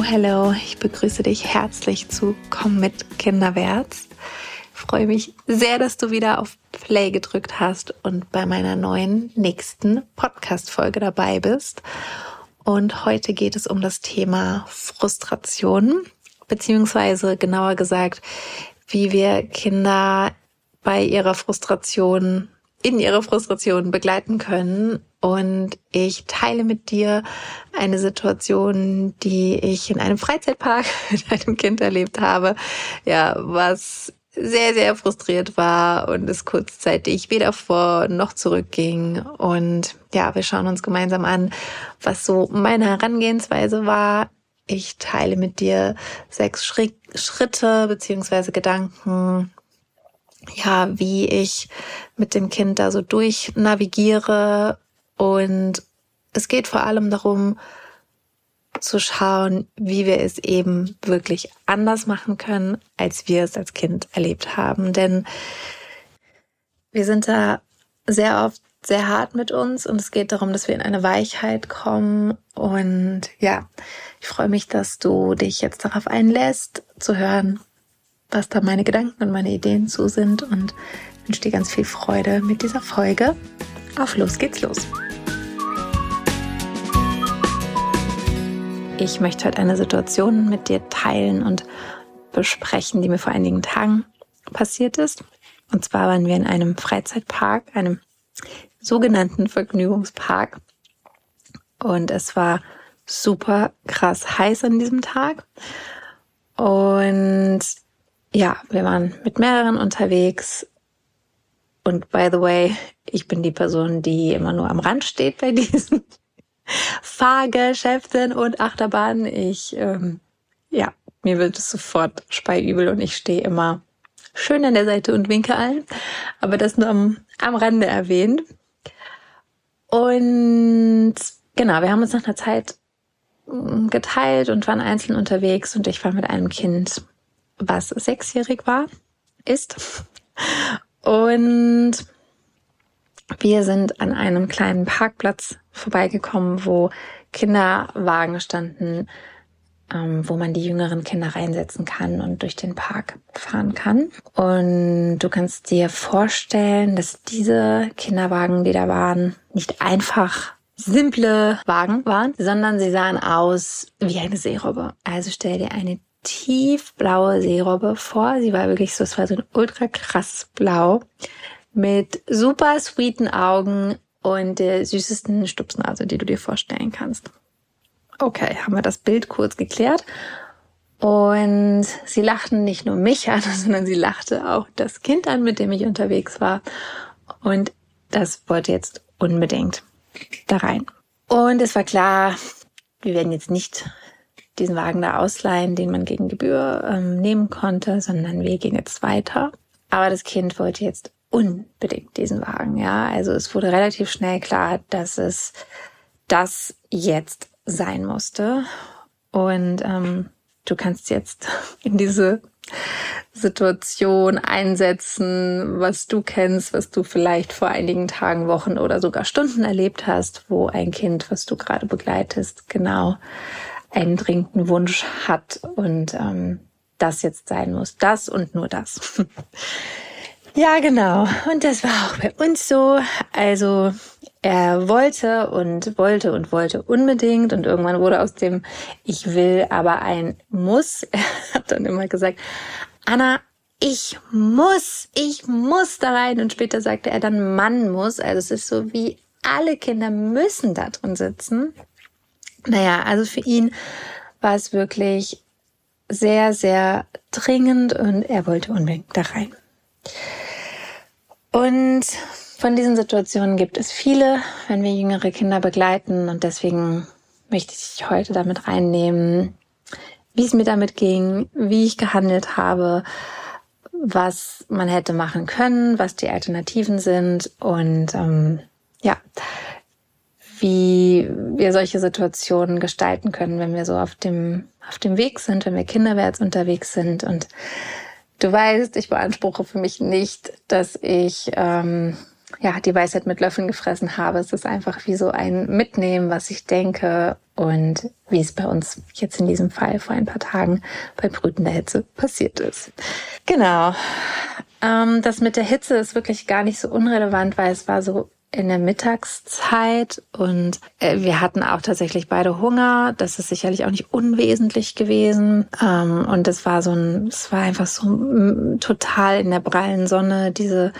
Hallo, hallo, ich begrüße dich herzlich zu Komm mit Kinderwärts. Ich freue mich sehr, dass du wieder auf Play gedrückt hast und bei meiner neuen nächsten Podcast-Folge dabei bist. Und heute geht es um das Thema Frustration, beziehungsweise genauer gesagt, wie wir Kinder bei ihrer Frustration, in ihrer Frustration begleiten können und ich teile mit dir eine Situation, die ich in einem Freizeitpark mit einem Kind erlebt habe, ja, was sehr, sehr frustriert war und es kurzzeitig weder vor noch zurückging. Und ja, wir schauen uns gemeinsam an, was so meine Herangehensweise war. Ich teile mit dir sechs Schritte beziehungsweise Gedanken, ja, wie ich mit dem Kind da so durch navigiere und es geht vor allem darum, zu schauen, wie wir es eben wirklich anders machen können, als wir es als Kind erlebt haben. Denn wir sind da sehr oft sehr hart mit uns und es geht darum, dass wir in eine Weichheit kommen. Und ja, ich freue mich, dass du dich jetzt darauf einlässt, zu hören, was da meine Gedanken und meine Ideen zu sind und wünsche dir ganz viel Freude mit dieser Folge. Auf los geht's los. Ich möchte heute eine Situation mit dir teilen und besprechen, die mir vor einigen Tagen passiert ist. Und zwar waren wir in einem Freizeitpark, einem sogenannten Vergnügungspark. Und es war super krass heiß an diesem Tag. Und ja, wir waren mit mehreren unterwegs. Und by the way, ich bin die Person, die immer nur am Rand steht bei diesen Fahrgeschäften und Achterbahnen. Ich, ähm, ja, mir wird es sofort speiübel und ich stehe immer schön an der Seite und winke allen. Aber das nur am, am Rande erwähnt. Und genau, wir haben uns nach einer Zeit mm, geteilt und waren einzeln unterwegs und ich war mit einem Kind, was sechsjährig war, ist. Und wir sind an einem kleinen Parkplatz vorbeigekommen, wo Kinderwagen standen, ähm, wo man die jüngeren Kinder reinsetzen kann und durch den Park fahren kann. Und du kannst dir vorstellen, dass diese Kinderwagen, die da waren, nicht einfach simple Wagen waren, sondern sie sahen aus wie eine Seerobbe. Also stell dir eine tiefblaue Seerobbe vor. Sie war wirklich so, es war so ein ultra krass blau mit super sweeten Augen und der süßesten Stupsnase, die du dir vorstellen kannst. Okay, haben wir das Bild kurz geklärt. Und sie lachten nicht nur mich an, sondern sie lachte auch das Kind an, mit dem ich unterwegs war. Und das wollte jetzt unbedingt da rein. Und es war klar, wir werden jetzt nicht diesen Wagen da ausleihen, den man gegen Gebühr ähm, nehmen konnte, sondern wir gehen jetzt weiter. Aber das Kind wollte jetzt unbedingt diesen Wagen, ja. Also es wurde relativ schnell klar, dass es das jetzt sein musste. Und ähm, du kannst jetzt in diese Situation einsetzen, was du kennst, was du vielleicht vor einigen Tagen, Wochen oder sogar Stunden erlebt hast, wo ein Kind, was du gerade begleitest, genau einen dringenden Wunsch hat und ähm, das jetzt sein muss. Das und nur das. Ja, genau. Und das war auch bei uns so. Also er wollte und wollte und wollte unbedingt und irgendwann wurde aus dem Ich will aber ein Muss. Er hat dann immer gesagt, Anna, ich muss, ich muss da rein. Und später sagte er dann, Mann muss. Also es ist so wie alle Kinder müssen da drin sitzen. Naja, also für ihn war es wirklich sehr, sehr dringend und er wollte unbedingt da rein. Und von diesen Situationen gibt es viele, wenn wir jüngere Kinder begleiten. Und deswegen möchte ich heute damit reinnehmen, wie es mir damit ging, wie ich gehandelt habe, was man hätte machen können, was die Alternativen sind und ähm, ja, wie wir solche Situationen gestalten können, wenn wir so auf dem auf dem Weg sind, wenn wir kinderwärts unterwegs sind und Du weißt, ich beanspruche für mich nicht, dass ich ähm, ja, die Weisheit mit Löffeln gefressen habe. Es ist einfach wie so ein Mitnehmen, was ich denke und wie es bei uns jetzt in diesem Fall vor ein paar Tagen bei brütender Hitze passiert ist. Genau. Ähm, das mit der Hitze ist wirklich gar nicht so unrelevant, weil es war so in der Mittagszeit und äh, wir hatten auch tatsächlich beide Hunger. Das ist sicherlich auch nicht unwesentlich gewesen. Ähm, und es war so ein, es war einfach so mm, total in der prallen Sonne, diese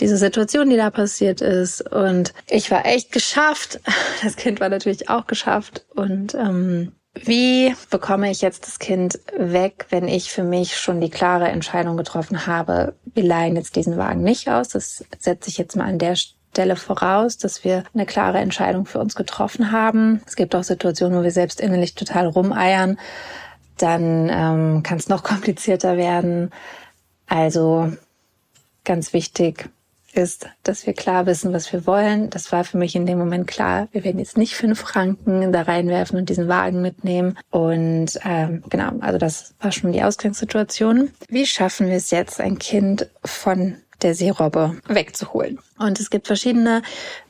diese Situation, die da passiert ist. Und ich war echt geschafft. Das Kind war natürlich auch geschafft. Und ähm, wie bekomme ich jetzt das Kind weg, wenn ich für mich schon die klare Entscheidung getroffen habe, wir leihen jetzt diesen Wagen nicht aus. Das setze ich jetzt mal an der Stelle voraus, dass wir eine klare Entscheidung für uns getroffen haben. Es gibt auch Situationen, wo wir selbst innerlich total rumeiern. Dann ähm, kann es noch komplizierter werden. Also ganz wichtig, ist, dass wir klar wissen, was wir wollen. Das war für mich in dem Moment klar. Wir werden jetzt nicht fünf Franken da reinwerfen und diesen Wagen mitnehmen. Und ähm, genau, also das war schon die Ausgangssituation. Wie schaffen wir es jetzt, ein Kind von der Seerobbe wegzuholen? Und es gibt verschiedene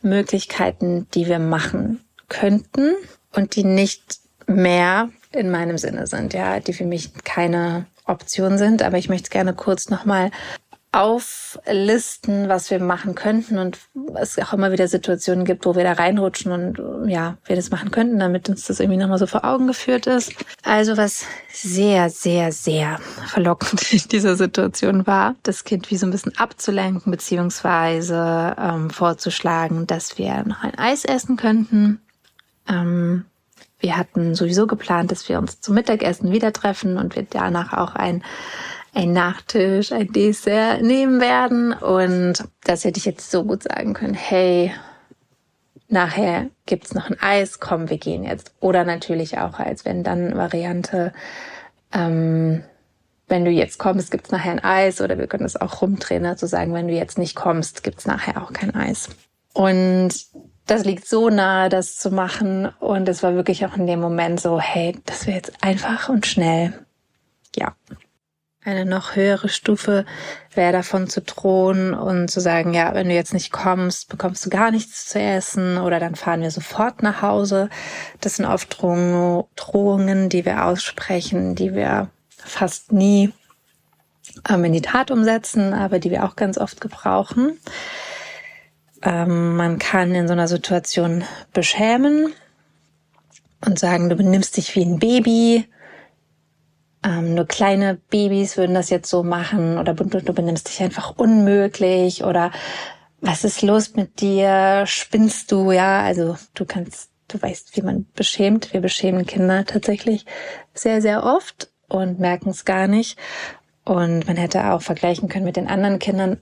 Möglichkeiten, die wir machen könnten und die nicht mehr in meinem Sinne sind, ja, die für mich keine Option sind. Aber ich möchte es gerne kurz nochmal auflisten, was wir machen könnten und es auch immer wieder Situationen gibt, wo wir da reinrutschen und ja, wir das machen könnten, damit uns das irgendwie nochmal so vor Augen geführt ist. Also was sehr, sehr, sehr verlockend in dieser Situation war, das Kind wie so ein bisschen abzulenken, beziehungsweise ähm, vorzuschlagen, dass wir noch ein Eis essen könnten. Ähm, wir hatten sowieso geplant, dass wir uns zum Mittagessen wieder treffen und wir danach auch ein ein Nachtisch, ein Dessert nehmen werden. Und das hätte ich jetzt so gut sagen können, hey, nachher gibt's noch ein Eis, komm, wir gehen jetzt. Oder natürlich auch als wenn dann Variante, ähm, wenn du jetzt kommst, gibt's nachher ein Eis. Oder wir können es auch rumdrehen, ne, zu sagen, wenn du jetzt nicht kommst, gibt's nachher auch kein Eis. Und das liegt so nahe, das zu machen. Und es war wirklich auch in dem Moment so, hey, das wäre jetzt einfach und schnell. Ja, eine noch höhere Stufe wäre davon zu drohen und zu sagen, ja, wenn du jetzt nicht kommst, bekommst du gar nichts zu essen oder dann fahren wir sofort nach Hause. Das sind oft Drohungen, die wir aussprechen, die wir fast nie ähm, in die Tat umsetzen, aber die wir auch ganz oft gebrauchen. Ähm, man kann in so einer Situation beschämen und sagen, du benimmst dich wie ein Baby, ähm, nur kleine Babys würden das jetzt so machen oder du, du benimmst dich einfach unmöglich oder was ist los mit dir? Spinnst du? Ja, also du kannst, du weißt, wie man beschämt. Wir beschämen Kinder tatsächlich sehr, sehr oft und merken es gar nicht. Und man hätte auch vergleichen können mit den anderen Kindern,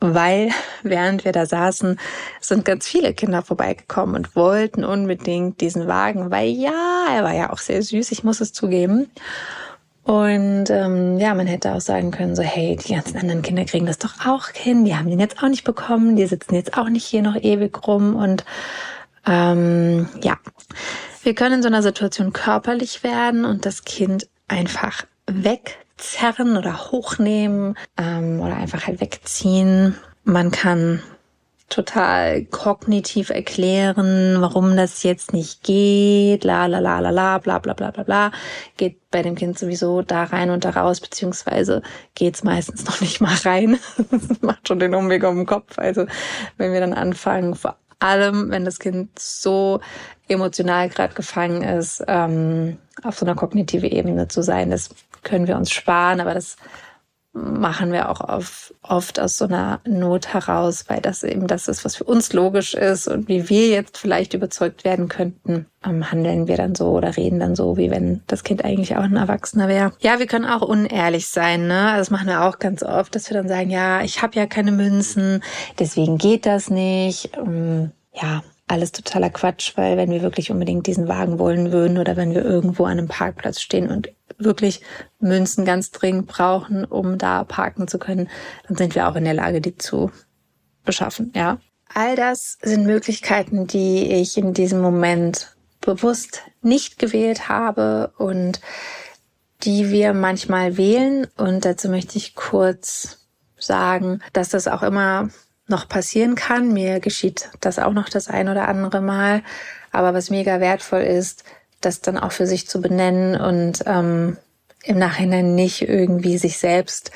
weil während wir da saßen, sind ganz viele Kinder vorbeigekommen und wollten unbedingt diesen Wagen, weil ja, er war ja auch sehr süß, ich muss es zugeben. Und ähm, ja, man hätte auch sagen können, so, hey, die ganzen anderen Kinder kriegen das doch auch hin, die haben den jetzt auch nicht bekommen, die sitzen jetzt auch nicht hier noch ewig rum. Und ähm, ja, wir können in so einer Situation körperlich werden und das Kind einfach wegzerren oder hochnehmen ähm, oder einfach halt wegziehen. Man kann total kognitiv erklären, warum das jetzt nicht geht, la la la la la, bla bla bla bla bla, geht bei dem Kind sowieso da rein und da raus, beziehungsweise geht's meistens noch nicht mal rein. das macht schon den Umweg um den Kopf. Also wenn wir dann anfangen, vor allem, wenn das Kind so emotional gerade gefangen ist, ähm, auf so einer kognitiven Ebene zu sein, das können wir uns sparen, aber das machen wir auch oft, oft aus so einer Not heraus, weil das eben das ist, was für uns logisch ist und wie wir jetzt vielleicht überzeugt werden könnten, ähm, handeln wir dann so oder reden dann so, wie wenn das Kind eigentlich auch ein Erwachsener wäre. Ja, wir können auch unehrlich sein, ne? Das machen wir auch ganz oft, dass wir dann sagen, ja, ich habe ja keine Münzen, deswegen geht das nicht. Ähm, ja, alles totaler Quatsch, weil wenn wir wirklich unbedingt diesen Wagen wollen würden oder wenn wir irgendwo an einem Parkplatz stehen und wirklich Münzen ganz dringend brauchen, um da parken zu können, dann sind wir auch in der Lage, die zu beschaffen, ja. All das sind Möglichkeiten, die ich in diesem Moment bewusst nicht gewählt habe und die wir manchmal wählen. Und dazu möchte ich kurz sagen, dass das auch immer noch passieren kann. Mir geschieht das auch noch das ein oder andere Mal. Aber was mega wertvoll ist, das dann auch für sich zu benennen und ähm, im Nachhinein nicht irgendwie sich selbst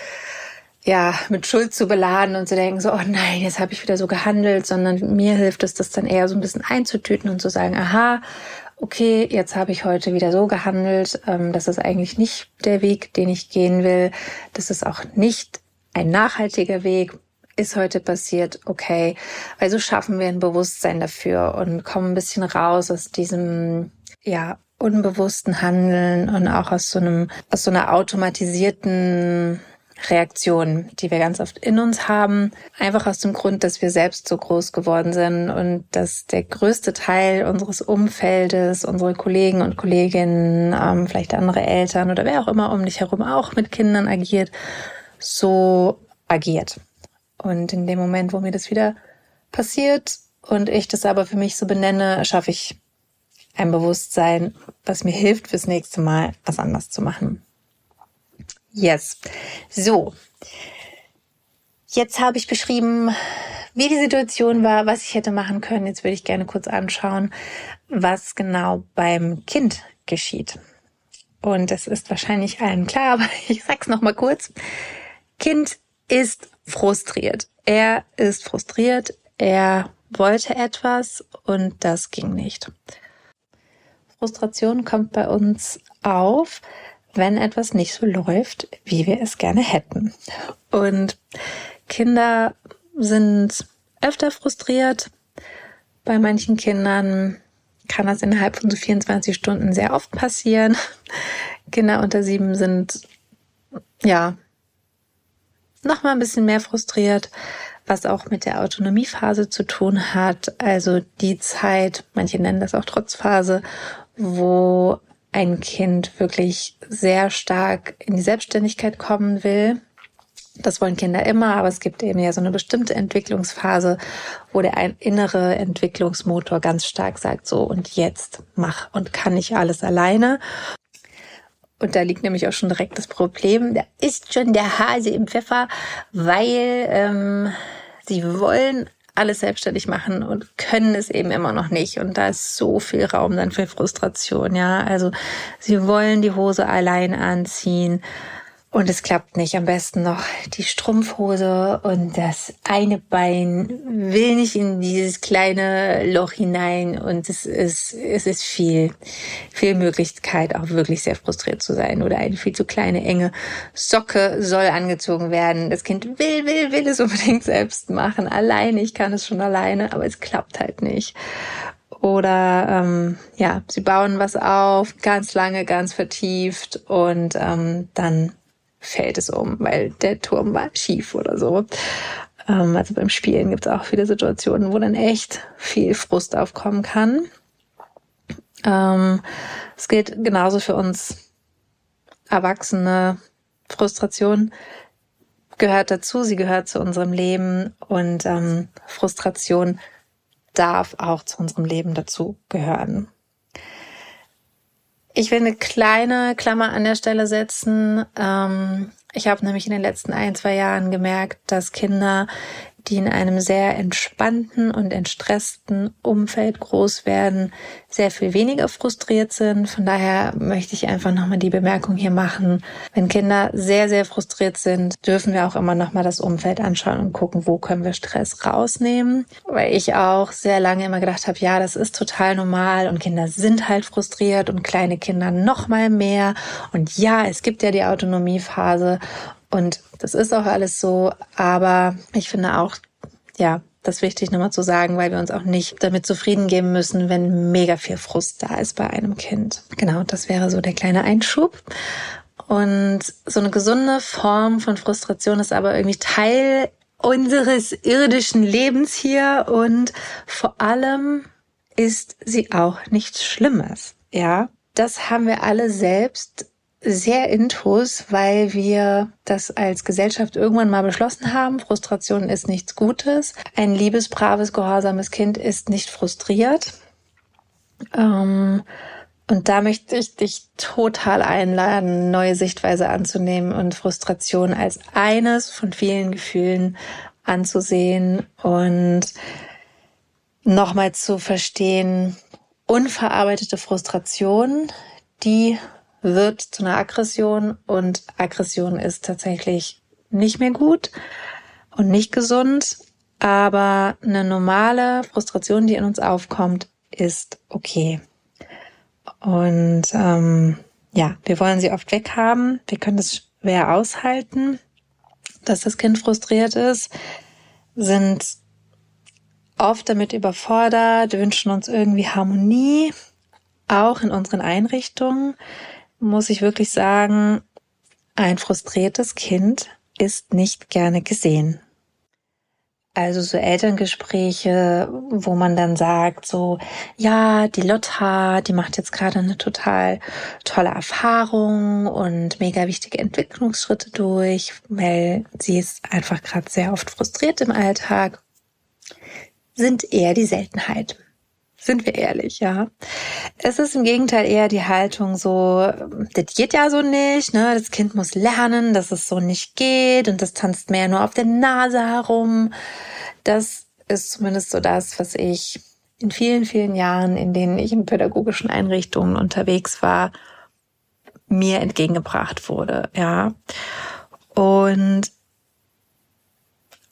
ja mit Schuld zu beladen und zu denken so oh nein jetzt habe ich wieder so gehandelt sondern mir hilft es das dann eher so ein bisschen einzutüten und zu sagen aha okay jetzt habe ich heute wieder so gehandelt ähm, das ist eigentlich nicht der Weg den ich gehen will das ist auch nicht ein nachhaltiger Weg ist heute passiert, okay. Weil so schaffen wir ein Bewusstsein dafür und kommen ein bisschen raus aus diesem, ja, unbewussten Handeln und auch aus so einem, aus so einer automatisierten Reaktion, die wir ganz oft in uns haben. Einfach aus dem Grund, dass wir selbst so groß geworden sind und dass der größte Teil unseres Umfeldes, unsere Kollegen und Kolleginnen, ähm, vielleicht andere Eltern oder wer auch immer um dich herum auch mit Kindern agiert, so agiert. Und in dem Moment, wo mir das wieder passiert und ich das aber für mich so benenne, schaffe ich ein Bewusstsein, was mir hilft, fürs nächste Mal was anders zu machen. Yes. So. Jetzt habe ich beschrieben, wie die Situation war, was ich hätte machen können. Jetzt würde ich gerne kurz anschauen, was genau beim Kind geschieht. Und es ist wahrscheinlich allen klar, aber ich sag's noch mal kurz. Kind ist frustriert. Er ist frustriert. Er wollte etwas und das ging nicht. Frustration kommt bei uns auf, wenn etwas nicht so läuft, wie wir es gerne hätten. Und Kinder sind öfter frustriert. Bei manchen Kindern kann das innerhalb von so 24 Stunden sehr oft passieren. Kinder unter sieben sind, ja, noch mal ein bisschen mehr frustriert, was auch mit der Autonomiephase zu tun hat. Also die Zeit, manche nennen das auch Trotzphase, wo ein Kind wirklich sehr stark in die Selbstständigkeit kommen will. Das wollen Kinder immer, aber es gibt eben ja so eine bestimmte Entwicklungsphase, wo der innere Entwicklungsmotor ganz stark sagt, so und jetzt mach und kann ich alles alleine. Und da liegt nämlich auch schon direkt das Problem, da ist schon der Hase im Pfeffer, weil ähm, sie wollen alles selbstständig machen und können es eben immer noch nicht. Und da ist so viel Raum dann für Frustration, ja. Also sie wollen die Hose allein anziehen und es klappt nicht. Am besten noch die Strumpfhose und das eine Bein will nicht in dieses kleine Loch hinein und es ist, es ist viel, viel Möglichkeit, auch wirklich sehr frustriert zu sein oder eine viel zu kleine, enge Socke soll angezogen werden. Das Kind will, will, will es unbedingt selbst machen. Alleine, ich kann es schon alleine, aber es klappt halt nicht oder ähm, ja, sie bauen was auf, ganz lange, ganz vertieft und ähm, dann fällt es um, weil der Turm war schief oder so. Ähm, also beim Spielen gibt es auch viele Situationen, wo dann echt viel Frust aufkommen kann. Ähm, es gilt genauso für uns Erwachsene. Frustration gehört dazu, sie gehört zu unserem Leben und ähm, Frustration darf auch zu unserem Leben dazu gehören. Ich will eine kleine Klammer an der Stelle setzen. Ähm, ich habe nämlich in den letzten ein, zwei Jahren gemerkt, dass Kinder die in einem sehr entspannten und entstressten Umfeld groß werden, sehr viel weniger frustriert sind. Von daher möchte ich einfach nochmal die Bemerkung hier machen. Wenn Kinder sehr, sehr frustriert sind, dürfen wir auch immer nochmal das Umfeld anschauen und gucken, wo können wir Stress rausnehmen. Weil ich auch sehr lange immer gedacht habe, ja, das ist total normal und Kinder sind halt frustriert und kleine Kinder nochmal mehr. Und ja, es gibt ja die Autonomiephase und das ist auch alles so, aber ich finde auch, ja, das ist wichtig nochmal zu sagen, weil wir uns auch nicht damit zufrieden geben müssen, wenn mega viel Frust da ist bei einem Kind. Genau, das wäre so der kleine Einschub. Und so eine gesunde Form von Frustration ist aber irgendwie Teil unseres irdischen Lebens hier und vor allem ist sie auch nichts Schlimmes. Ja, das haben wir alle selbst sehr intus, weil wir das als Gesellschaft irgendwann mal beschlossen haben. Frustration ist nichts Gutes. Ein liebes, braves, gehorsames Kind ist nicht frustriert. Ähm, und da möchte ich dich total einladen, neue Sichtweise anzunehmen und Frustration als eines von vielen Gefühlen anzusehen und nochmal zu verstehen, unverarbeitete Frustration, die wird zu einer Aggression und Aggression ist tatsächlich nicht mehr gut und nicht gesund, aber eine normale Frustration, die in uns aufkommt, ist okay. Und ähm, ja, wir wollen sie oft weghaben. Wir können das schwer aushalten, dass das Kind frustriert ist, sind oft damit überfordert, wünschen uns irgendwie Harmonie, auch in unseren Einrichtungen. Muss ich wirklich sagen, ein frustriertes Kind ist nicht gerne gesehen. Also so Elterngespräche, wo man dann sagt, so, ja, die Lotta, die macht jetzt gerade eine total tolle Erfahrung und mega wichtige Entwicklungsschritte durch, weil sie ist einfach gerade sehr oft frustriert im Alltag, sind eher die Seltenheit. Sind wir ehrlich, ja. Es ist im Gegenteil eher die Haltung so, das geht ja so nicht, ne? Das Kind muss lernen, dass es so nicht geht und das tanzt mehr nur auf der Nase herum. Das ist zumindest so das, was ich in vielen, vielen Jahren, in denen ich in pädagogischen Einrichtungen unterwegs war, mir entgegengebracht wurde, ja. Und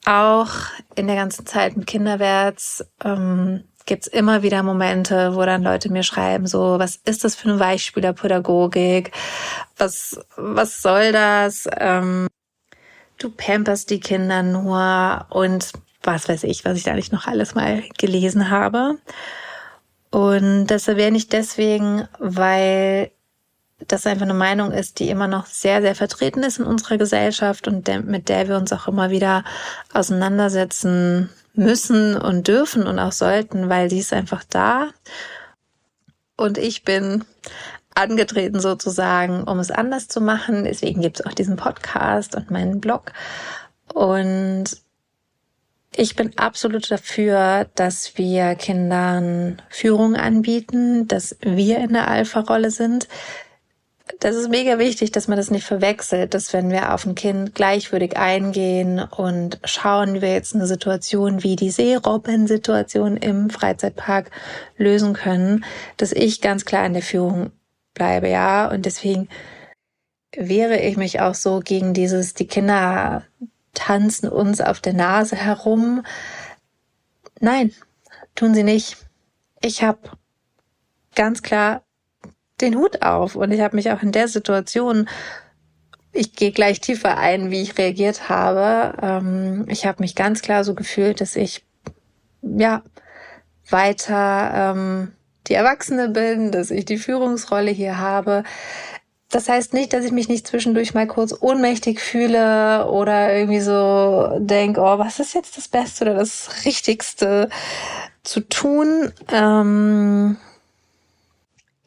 auch in der ganzen Zeit mit Kinderwärts ähm, gibt's immer wieder Momente, wo dann Leute mir schreiben, so, was ist das für eine Weichspielerpädagogik? Was, was soll das? Ähm, du pamperst die Kinder nur und was weiß ich, was ich da nicht noch alles mal gelesen habe. Und das erwähne ich deswegen, weil das einfach eine Meinung ist, die immer noch sehr, sehr vertreten ist in unserer Gesellschaft und mit der wir uns auch immer wieder auseinandersetzen müssen und dürfen und auch sollten, weil die ist einfach da. Und ich bin angetreten sozusagen, um es anders zu machen. Deswegen gibt es auch diesen Podcast und meinen Blog. Und ich bin absolut dafür, dass wir Kindern Führung anbieten, dass wir in der Alpha-Rolle sind, das ist mega wichtig, dass man das nicht verwechselt, dass wenn wir auf ein Kind gleichwürdig eingehen und schauen, wie wir jetzt eine Situation wie die Seerobben-Situation im Freizeitpark lösen können, dass ich ganz klar in der Führung bleibe, ja. Und deswegen wehre ich mich auch so gegen dieses, die Kinder tanzen uns auf der Nase herum. Nein, tun sie nicht. Ich habe ganz klar den Hut auf. Und ich habe mich auch in der Situation, ich gehe gleich tiefer ein, wie ich reagiert habe. Ähm, ich habe mich ganz klar so gefühlt, dass ich ja weiter ähm, die Erwachsene bin, dass ich die Führungsrolle hier habe. Das heißt nicht, dass ich mich nicht zwischendurch mal kurz ohnmächtig fühle oder irgendwie so denke, oh, was ist jetzt das Beste oder das Richtigste zu tun. Ähm,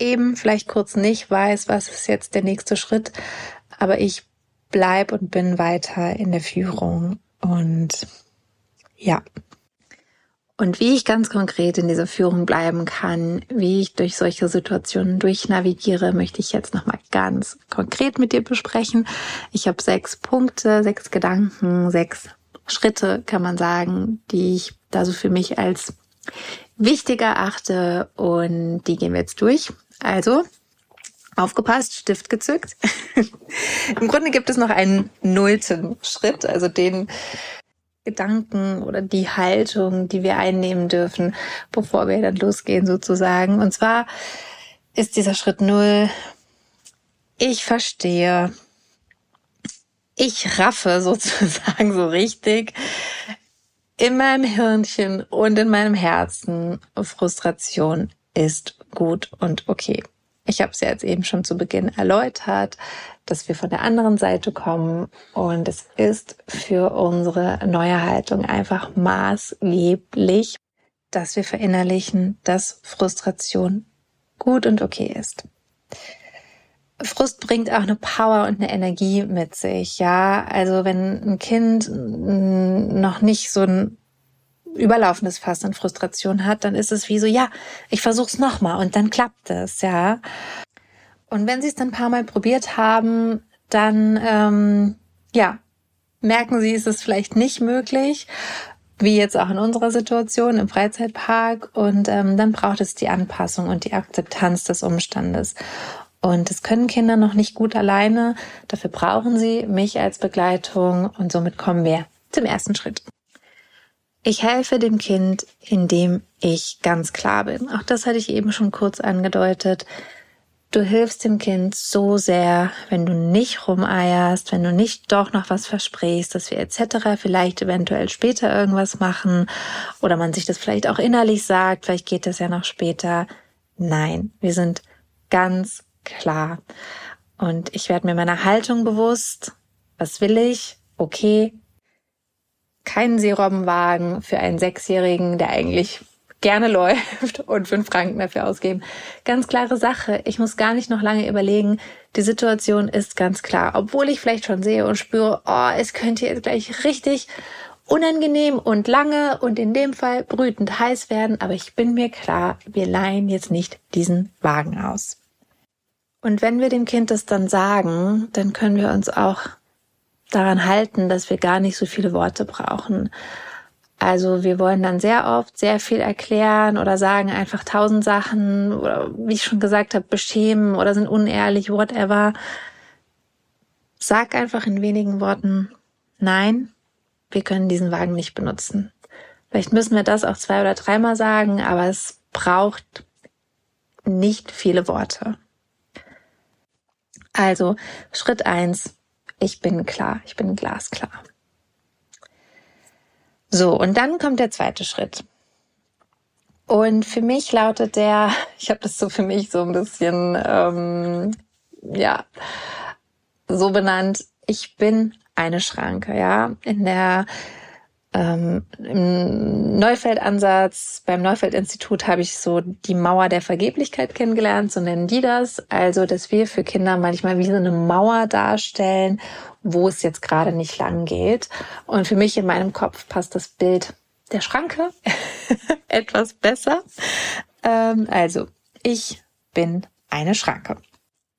eben vielleicht kurz nicht weiß, was ist jetzt der nächste Schritt, aber ich bleib und bin weiter in der Führung und ja. Und wie ich ganz konkret in dieser Führung bleiben kann, wie ich durch solche Situationen durchnavigiere, möchte ich jetzt nochmal ganz konkret mit dir besprechen. Ich habe sechs Punkte, sechs Gedanken, sechs Schritte, kann man sagen, die ich da so für mich als wichtiger achte und die gehen wir jetzt durch. Also, aufgepasst, Stift gezückt. Im Grunde gibt es noch einen nullten Schritt, also den Gedanken oder die Haltung, die wir einnehmen dürfen, bevor wir dann losgehen sozusagen. Und zwar ist dieser Schritt null, ich verstehe, ich raffe sozusagen so richtig in meinem Hirnchen und in meinem Herzen Frustration ist gut und okay. Ich habe es ja jetzt eben schon zu Beginn erläutert, dass wir von der anderen Seite kommen und es ist für unsere neue Haltung einfach maßgeblich, dass wir verinnerlichen, dass Frustration gut und okay ist. Frust bringt auch eine Power und eine Energie mit sich, ja. Also wenn ein Kind noch nicht so ein überlaufendes Fass an Frustration hat, dann ist es wie so, ja, ich versuch's nochmal und dann klappt es, ja. Und wenn sie es dann ein paar Mal probiert haben, dann, ähm, ja, merken sie, ist es vielleicht nicht möglich, wie jetzt auch in unserer Situation im Freizeitpark. Und ähm, dann braucht es die Anpassung und die Akzeptanz des Umstandes. Und das können Kinder noch nicht gut alleine. Dafür brauchen sie mich als Begleitung. Und somit kommen wir zum ersten Schritt. Ich helfe dem Kind, indem ich ganz klar bin. Auch das hatte ich eben schon kurz angedeutet. Du hilfst dem Kind so sehr, wenn du nicht rumeierst, wenn du nicht doch noch was versprichst, dass wir etc. vielleicht eventuell später irgendwas machen oder man sich das vielleicht auch innerlich sagt, vielleicht geht das ja noch später. Nein, wir sind ganz klar. Und ich werde mir meiner Haltung bewusst. Was will ich? Okay. Keinen Seerobbenwagen für einen Sechsjährigen, der eigentlich gerne läuft und fünf Franken dafür ausgeben. Ganz klare Sache. Ich muss gar nicht noch lange überlegen. Die Situation ist ganz klar. Obwohl ich vielleicht schon sehe und spüre, oh, es könnte jetzt gleich richtig unangenehm und lange und in dem Fall brütend heiß werden. Aber ich bin mir klar, wir leihen jetzt nicht diesen Wagen aus. Und wenn wir dem Kind das dann sagen, dann können wir uns auch daran halten, dass wir gar nicht so viele Worte brauchen. Also wir wollen dann sehr oft sehr viel erklären oder sagen einfach tausend Sachen oder wie ich schon gesagt habe, beschämen oder sind unehrlich, whatever. Sag einfach in wenigen Worten, nein, wir können diesen Wagen nicht benutzen. Vielleicht müssen wir das auch zwei oder dreimal sagen, aber es braucht nicht viele Worte. Also Schritt eins: ich bin klar, ich bin glasklar. So, und dann kommt der zweite Schritt. Und für mich lautet der, ich habe das so für mich so ein bisschen, ähm, ja, so benannt, ich bin eine Schranke, ja. In der ähm, Im Neufeld-Ansatz, beim Neufeld-Institut habe ich so die Mauer der Vergeblichkeit kennengelernt, so nennen die das. Also, dass wir für Kinder manchmal wie so eine Mauer darstellen, wo es jetzt gerade nicht lang geht. Und für mich in meinem Kopf passt das Bild der Schranke etwas besser. Ähm, also, ich bin eine Schranke.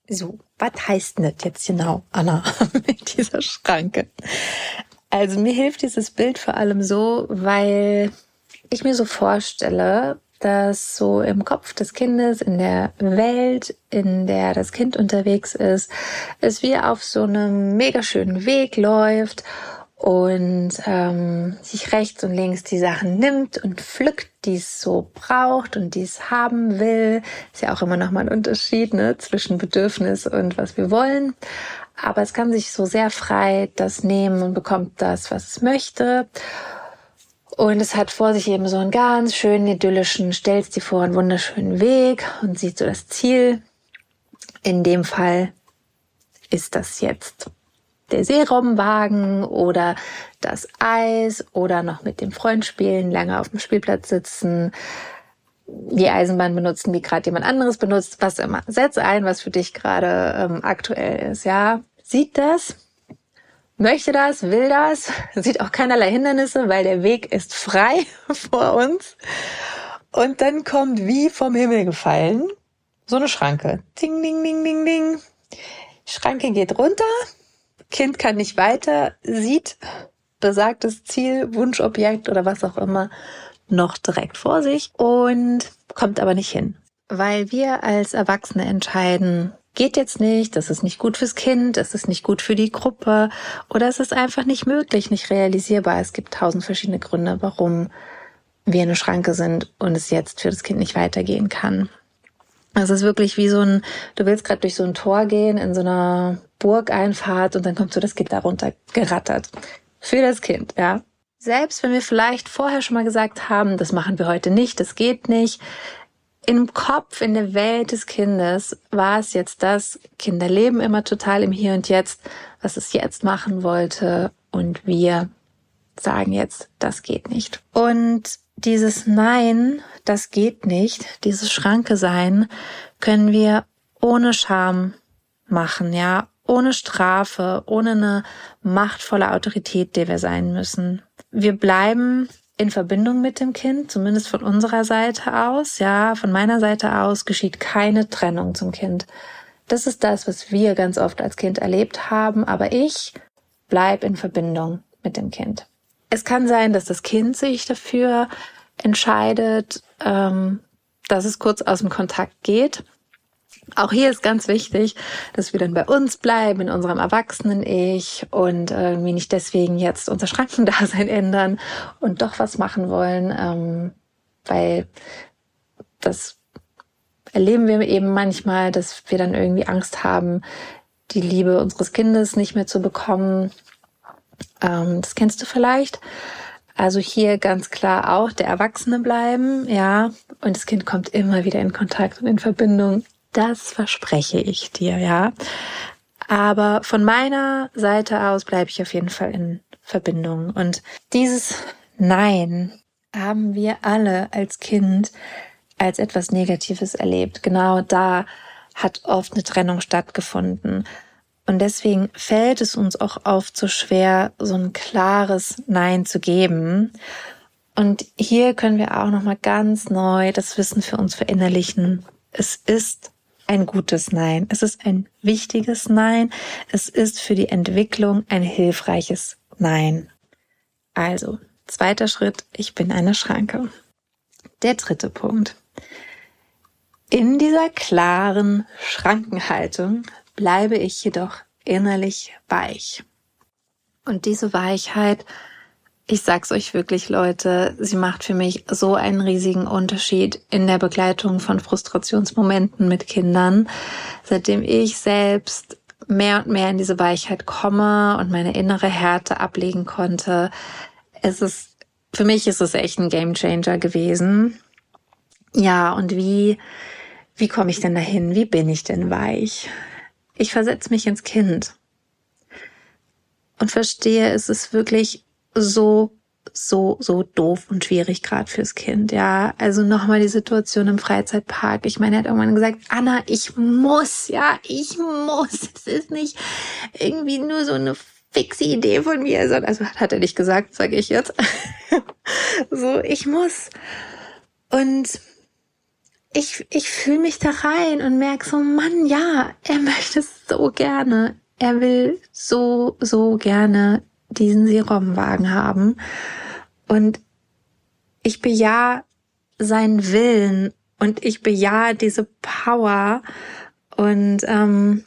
So, was heißt denn das jetzt genau, Anna, mit dieser Schranke? Also mir hilft dieses Bild vor allem so, weil ich mir so vorstelle, dass so im Kopf des Kindes, in der Welt, in der das Kind unterwegs ist, es wie auf so einem mega schönen Weg läuft und ähm, sich rechts und links die Sachen nimmt und pflückt, die es so braucht und die es haben will. Ist ja auch immer noch mal ein Unterschied ne, zwischen Bedürfnis und was wir wollen. Aber es kann sich so sehr frei das nehmen und bekommt das, was es möchte. Und es hat vor sich eben so einen ganz schönen, idyllischen, stellt dir vor einen wunderschönen Weg und sieht so das Ziel. In dem Fall ist das jetzt der Seerobbenwagen oder das Eis oder noch mit dem Freund spielen, lange auf dem Spielplatz sitzen, die Eisenbahn benutzen, die gerade jemand anderes benutzt, was immer. Setz ein, was für dich gerade ähm, aktuell ist, ja. Sieht das, möchte das, will das, sieht auch keinerlei Hindernisse, weil der Weg ist frei vor uns. Und dann kommt wie vom Himmel gefallen so eine Schranke. Ding, ding, ding, ding, ding. Schranke geht runter, Kind kann nicht weiter, sieht besagtes Ziel, Wunschobjekt oder was auch immer noch direkt vor sich und kommt aber nicht hin. Weil wir als Erwachsene entscheiden, geht jetzt nicht, das ist nicht gut fürs Kind, das ist nicht gut für die Gruppe oder es ist einfach nicht möglich, nicht realisierbar. Es gibt tausend verschiedene Gründe, warum wir eine Schranke sind und es jetzt für das Kind nicht weitergehen kann. Es ist wirklich wie so ein, du willst gerade durch so ein Tor gehen in so einer Burgeinfahrt und dann kommt so das Gitter runter gerattert. Für das Kind, ja. Selbst wenn wir vielleicht vorher schon mal gesagt haben, das machen wir heute nicht, das geht nicht, im Kopf, in der Welt des Kindes war es jetzt das, Kinder leben immer total im Hier und Jetzt, was es jetzt machen wollte und wir sagen jetzt, das geht nicht. Und dieses Nein, das geht nicht, dieses Schranke sein, können wir ohne Scham machen, ja, ohne Strafe, ohne eine machtvolle Autorität, die wir sein müssen. Wir bleiben in Verbindung mit dem Kind, zumindest von unserer Seite aus, ja, von meiner Seite aus geschieht keine Trennung zum Kind. Das ist das, was wir ganz oft als Kind erlebt haben, aber ich bleib in Verbindung mit dem Kind. Es kann sein, dass das Kind sich dafür entscheidet, ähm, dass es kurz aus dem Kontakt geht. Auch hier ist ganz wichtig, dass wir dann bei uns bleiben, in unserem Erwachsenen-Ich und irgendwie nicht deswegen jetzt unser Schrankendasein ändern und doch was machen wollen, ähm, weil das erleben wir eben manchmal, dass wir dann irgendwie Angst haben, die Liebe unseres Kindes nicht mehr zu bekommen. Ähm, das kennst du vielleicht. Also hier ganz klar auch der Erwachsene bleiben, ja. Und das Kind kommt immer wieder in Kontakt und in Verbindung. Das verspreche ich dir, ja. Aber von meiner Seite aus bleibe ich auf jeden Fall in Verbindung. Und dieses Nein haben wir alle als Kind als etwas Negatives erlebt. Genau da hat oft eine Trennung stattgefunden. Und deswegen fällt es uns auch oft so schwer, so ein klares Nein zu geben. Und hier können wir auch nochmal ganz neu das Wissen für uns verinnerlichen. Es ist ein gutes Nein. Es ist ein wichtiges Nein. Es ist für die Entwicklung ein hilfreiches Nein. Also, zweiter Schritt, ich bin eine Schranke. Der dritte Punkt. In dieser klaren Schrankenhaltung bleibe ich jedoch innerlich weich. Und diese Weichheit, ich sag's euch wirklich, Leute, sie macht für mich so einen riesigen Unterschied in der Begleitung von Frustrationsmomenten mit Kindern, seitdem ich selbst mehr und mehr in diese Weichheit komme und meine innere Härte ablegen konnte. Es ist, für mich ist es echt ein Gamechanger gewesen. Ja, und wie, wie komme ich denn dahin? Wie bin ich denn weich? Ich versetze mich ins Kind und verstehe, es ist wirklich so, so, so doof und schwierig gerade fürs Kind. Ja, also nochmal die Situation im Freizeitpark. Ich meine, er hat irgendwann gesagt, Anna, ich muss, ja, ich muss. Es ist nicht irgendwie nur so eine fixe Idee von mir, sondern, also hat er nicht gesagt, sage ich jetzt. so, ich muss. Und ich, ich fühle mich da rein und merke so, Mann, ja, er möchte es so gerne. Er will so, so gerne diesen Serumwagen haben. Und ich bejahe seinen Willen und ich bejahe diese Power und ähm,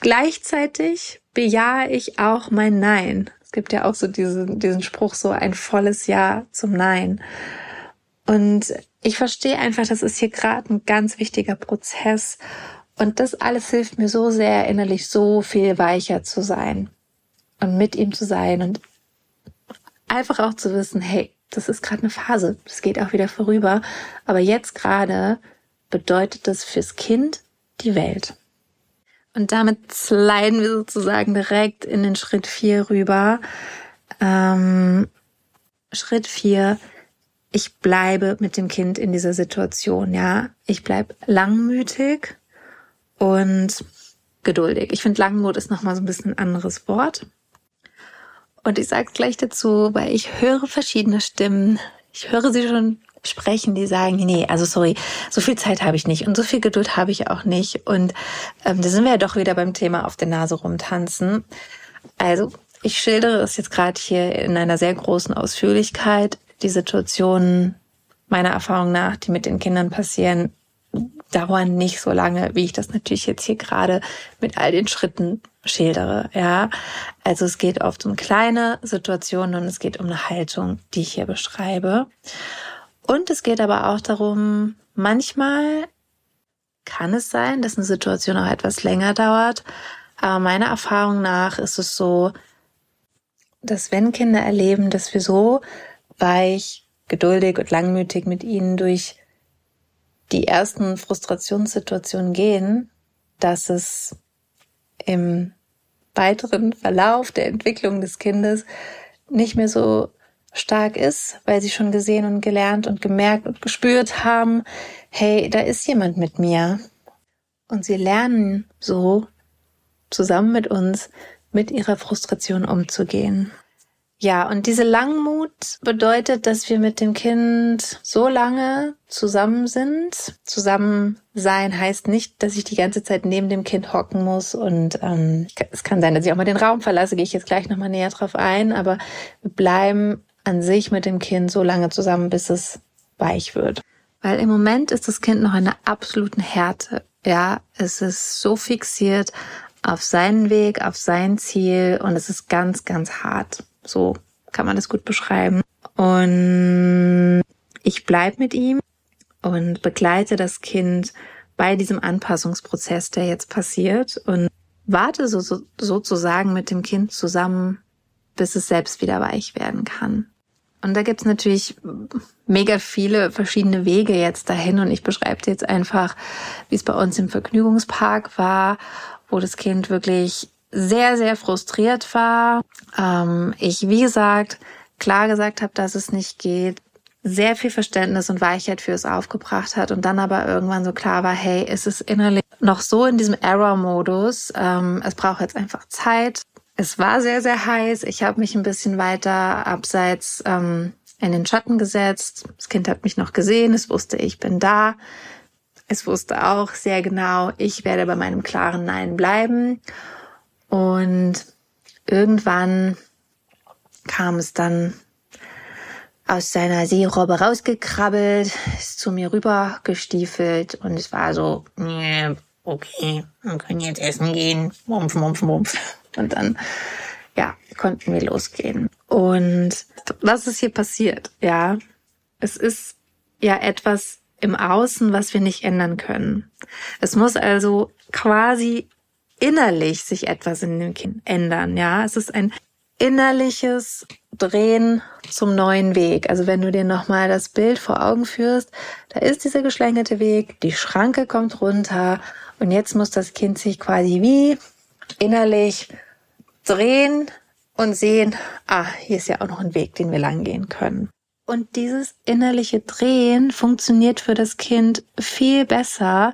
gleichzeitig bejahe ich auch mein Nein. Es gibt ja auch so diesen, diesen Spruch, so ein volles Ja zum Nein. Und ich verstehe einfach, das ist hier gerade ein ganz wichtiger Prozess. Und das alles hilft mir so sehr, innerlich so viel weicher zu sein und mit ihm zu sein und einfach auch zu wissen, hey, das ist gerade eine Phase, das geht auch wieder vorüber. Aber jetzt gerade bedeutet das fürs Kind die Welt. Und damit sliden wir sozusagen direkt in den Schritt vier rüber. Ähm, Schritt vier ich bleibe mit dem Kind in dieser Situation, ja. Ich bleib langmütig und geduldig. Ich finde Langmut ist nochmal so ein bisschen ein anderes Wort. Und ich sage gleich dazu, weil ich höre verschiedene Stimmen. Ich höre sie schon sprechen, die sagen, nee, also sorry, so viel Zeit habe ich nicht und so viel Geduld habe ich auch nicht. Und ähm, da sind wir ja doch wieder beim Thema auf der Nase rumtanzen. Also ich schildere es jetzt gerade hier in einer sehr großen Ausführlichkeit die Situationen meiner Erfahrung nach, die mit den Kindern passieren, dauern nicht so lange, wie ich das natürlich jetzt hier gerade mit all den Schritten schildere. Ja, also es geht oft um kleine Situationen und es geht um eine Haltung, die ich hier beschreibe. Und es geht aber auch darum, manchmal kann es sein, dass eine Situation auch etwas länger dauert. Aber meiner Erfahrung nach ist es so, dass wenn Kinder erleben, dass wir so weich, geduldig und langmütig mit ihnen durch die ersten Frustrationssituationen gehen, dass es im weiteren Verlauf der Entwicklung des Kindes nicht mehr so stark ist, weil sie schon gesehen und gelernt und gemerkt und gespürt haben, hey, da ist jemand mit mir. Und sie lernen so zusammen mit uns mit ihrer Frustration umzugehen. Ja, und diese Langmut bedeutet, dass wir mit dem Kind so lange zusammen sind. Zusammen sein heißt nicht, dass ich die ganze Zeit neben dem Kind hocken muss. Und ähm, es kann sein, dass ich auch mal den Raum verlasse, gehe ich jetzt gleich nochmal näher drauf ein. Aber wir bleiben an sich mit dem Kind so lange zusammen, bis es weich wird. Weil im Moment ist das Kind noch in einer absoluten Härte. Ja, es ist so fixiert auf seinen Weg, auf sein Ziel und es ist ganz, ganz hart. So kann man das gut beschreiben. Und ich bleib mit ihm und begleite das Kind bei diesem Anpassungsprozess, der jetzt passiert und warte so, so, sozusagen mit dem Kind zusammen, bis es selbst wieder weich werden kann. Und da gibt's natürlich mega viele verschiedene Wege jetzt dahin und ich beschreibe jetzt einfach, wie es bei uns im Vergnügungspark war, wo das Kind wirklich sehr, sehr frustriert war. Ähm, ich, wie gesagt, klar gesagt habe, dass es nicht geht, sehr viel Verständnis und Weichheit für es aufgebracht hat und dann aber irgendwann so klar war, hey, es ist innerlich noch so in diesem Error-Modus, ähm, es braucht jetzt einfach Zeit. Es war sehr, sehr heiß. Ich habe mich ein bisschen weiter abseits ähm, in den Schatten gesetzt. Das Kind hat mich noch gesehen, es wusste, ich bin da. Es wusste auch sehr genau, ich werde bei meinem klaren Nein bleiben. Und irgendwann kam es dann aus seiner Seerobbe rausgekrabbelt, ist zu mir rüber gestiefelt und es war so, okay, wir können jetzt essen gehen, mumpf, mumpf, mumpf. Und dann, ja, konnten wir losgehen. Und was ist hier passiert? Ja, es ist ja etwas im Außen, was wir nicht ändern können. Es muss also quasi innerlich sich etwas in dem Kind ändern. Ja, es ist ein innerliches Drehen zum neuen Weg. Also wenn du dir nochmal das Bild vor Augen führst, da ist dieser geschlängelte Weg, die Schranke kommt runter und jetzt muss das Kind sich quasi wie innerlich drehen und sehen, ah, hier ist ja auch noch ein Weg, den wir lang gehen können. Und dieses innerliche Drehen funktioniert für das Kind viel besser,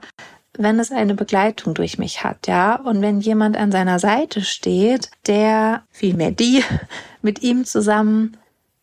wenn es eine Begleitung durch mich hat, ja, und wenn jemand an seiner Seite steht, der vielmehr die mit ihm zusammen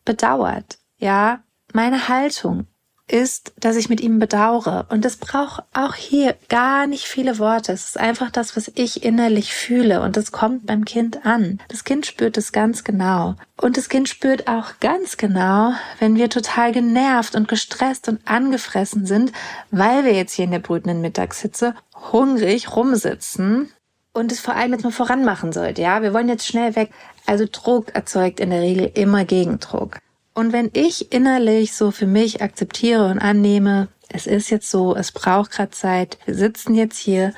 bedauert, ja, meine Haltung ist, dass ich mit ihm bedauere. Und es braucht auch hier gar nicht viele Worte. Es ist einfach das, was ich innerlich fühle. Und es kommt beim Kind an. Das Kind spürt es ganz genau. Und das Kind spürt auch ganz genau, wenn wir total genervt und gestresst und angefressen sind, weil wir jetzt hier in der brütenden Mittagshitze hungrig rumsitzen und es vor allem jetzt mal voran machen sollte. Ja, wir wollen jetzt schnell weg. Also Druck erzeugt in der Regel immer Gegendruck. Und wenn ich innerlich so für mich akzeptiere und annehme, es ist jetzt so, es braucht gerade Zeit, wir sitzen jetzt hier,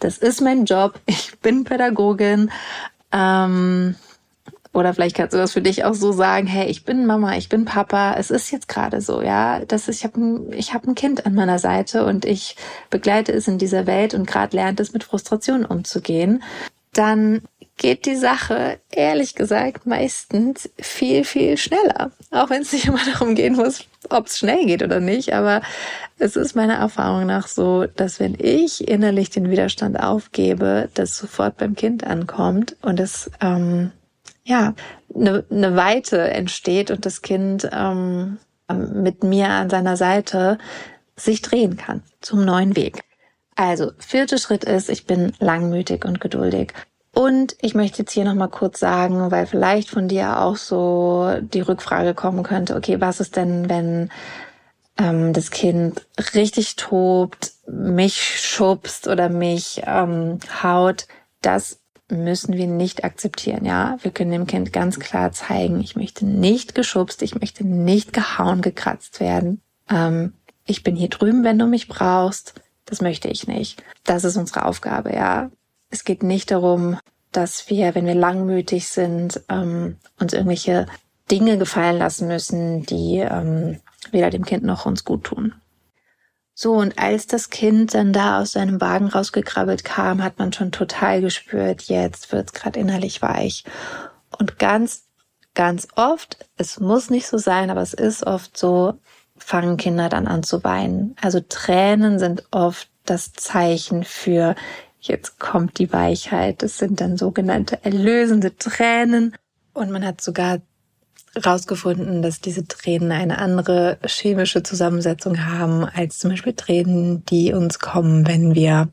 das ist mein Job, ich bin Pädagogin, ähm, oder vielleicht kannst du das für dich auch so sagen, hey, ich bin Mama, ich bin Papa, es ist jetzt gerade so, ja, das ist, ich habe ich hab ein Kind an meiner Seite und ich begleite es in dieser Welt und gerade lernt es mit Frustration umzugehen, dann geht die Sache, ehrlich gesagt, meistens viel, viel schneller. Auch wenn es nicht immer darum gehen muss, ob es schnell geht oder nicht. Aber es ist meiner Erfahrung nach so, dass wenn ich innerlich den Widerstand aufgebe, das sofort beim Kind ankommt und es ähm, ja eine ne Weite entsteht und das Kind ähm, mit mir an seiner Seite sich drehen kann zum neuen Weg. Also, vierter Schritt ist, ich bin langmütig und geduldig. Und ich möchte jetzt hier nochmal kurz sagen, weil vielleicht von dir auch so die Rückfrage kommen könnte, okay, was ist denn, wenn ähm, das Kind richtig tobt, mich schubst oder mich ähm, haut? Das müssen wir nicht akzeptieren, ja. Wir können dem Kind ganz klar zeigen, ich möchte nicht geschubst, ich möchte nicht gehauen, gekratzt werden. Ähm, ich bin hier drüben, wenn du mich brauchst. Das möchte ich nicht. Das ist unsere Aufgabe, ja. Es geht nicht darum, dass wir, wenn wir langmütig sind, ähm, uns irgendwelche Dinge gefallen lassen müssen, die ähm, weder dem Kind noch uns gut tun. So, und als das Kind dann da aus seinem Wagen rausgekrabbelt kam, hat man schon total gespürt, jetzt wird's gerade innerlich weich. Und ganz, ganz oft, es muss nicht so sein, aber es ist oft so, fangen Kinder dann an zu weinen. Also Tränen sind oft das Zeichen für jetzt kommt die Weichheit. Das sind dann sogenannte erlösende Tränen. Und man hat sogar rausgefunden, dass diese Tränen eine andere chemische Zusammensetzung haben als zum Beispiel Tränen, die uns kommen, wenn wir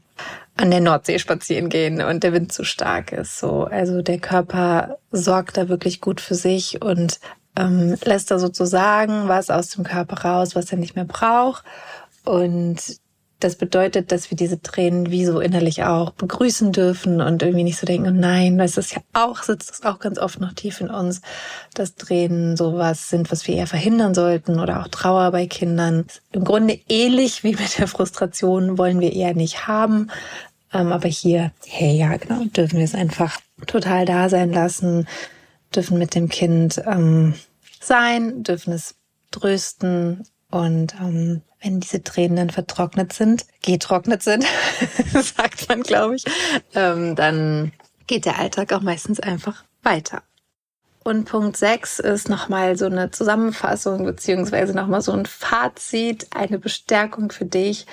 an der Nordsee spazieren gehen und der Wind zu stark ist. So, also der Körper sorgt da wirklich gut für sich und ähm, lässt da sozusagen was aus dem Körper raus, was er nicht mehr braucht. Und das bedeutet, dass wir diese Tränen wie so innerlich auch begrüßen dürfen und irgendwie nicht so denken, oh nein, das ist ja auch, sitzt das auch ganz oft noch tief in uns, dass Tränen sowas sind, was wir eher verhindern sollten oder auch Trauer bei Kindern. Im Grunde ähnlich wie mit der Frustration wollen wir eher nicht haben. Ähm, aber hier, hey, ja, genau, dürfen wir es einfach total da sein lassen, dürfen mit dem Kind ähm, sein, dürfen es trösten und ähm, wenn diese Tränen dann vertrocknet sind, getrocknet sind, sagt man, glaube ich, ähm, dann geht der Alltag auch meistens einfach weiter. Und Punkt 6 ist nochmal so eine Zusammenfassung beziehungsweise nochmal so ein Fazit, eine Bestärkung für dich,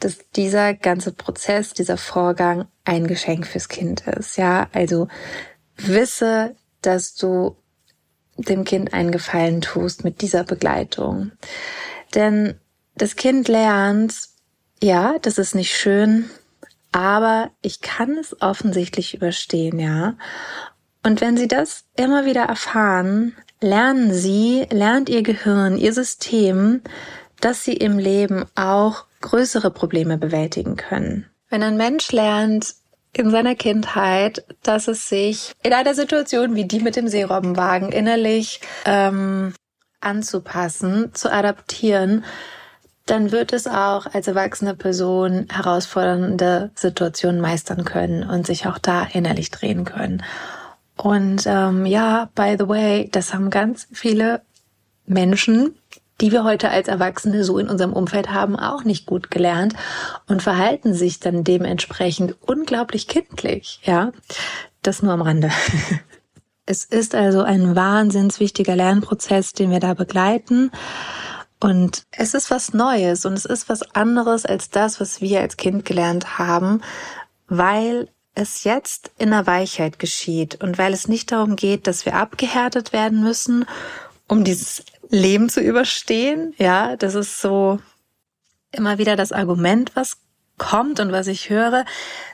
dass dieser ganze Prozess, dieser Vorgang ein Geschenk fürs Kind ist. Ja, also wisse, dass du dem Kind einen Gefallen tust mit dieser Begleitung. Denn das Kind lernt, ja, das ist nicht schön, aber ich kann es offensichtlich überstehen, ja. Und wenn sie das immer wieder erfahren, lernen sie, lernt ihr Gehirn, ihr System, dass sie im Leben auch größere Probleme bewältigen können. Wenn ein Mensch lernt, in seiner Kindheit, dass es sich in einer Situation wie die mit dem Seerobbenwagen innerlich ähm, anzupassen, zu adaptieren, dann wird es auch als erwachsene Person herausfordernde Situationen meistern können und sich auch da innerlich drehen können. Und ähm, ja, by the way, das haben ganz viele Menschen, die wir heute als Erwachsene so in unserem Umfeld haben, auch nicht gut gelernt und verhalten sich dann dementsprechend unglaublich kindlich. Ja, das nur am Rande. Es ist also ein wahnsinns wichtiger Lernprozess, den wir da begleiten. Und es ist was Neues und es ist was anderes als das, was wir als Kind gelernt haben, weil es jetzt in der Weichheit geschieht und weil es nicht darum geht, dass wir abgehärtet werden müssen, um dieses Leben zu überstehen. Ja, das ist so immer wieder das Argument, was kommt und was ich höre.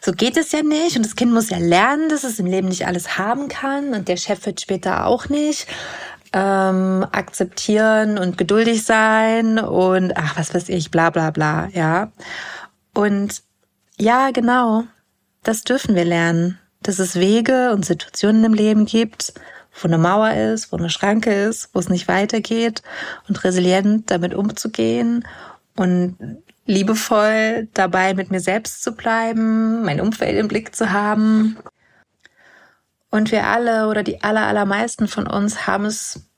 So geht es ja nicht und das Kind muss ja lernen, dass es im Leben nicht alles haben kann und der Chef wird später auch nicht ähm, akzeptieren und geduldig sein und ach, was weiß ich, bla bla bla, ja. Und ja, genau, das dürfen wir lernen, dass es Wege und Situationen im Leben gibt, wo eine Mauer ist, wo eine Schranke ist, wo es nicht weitergeht und resilient damit umzugehen und liebevoll dabei mit mir selbst zu bleiben, mein Umfeld im Blick zu haben und wir alle oder die aller, allermeisten von uns haben es,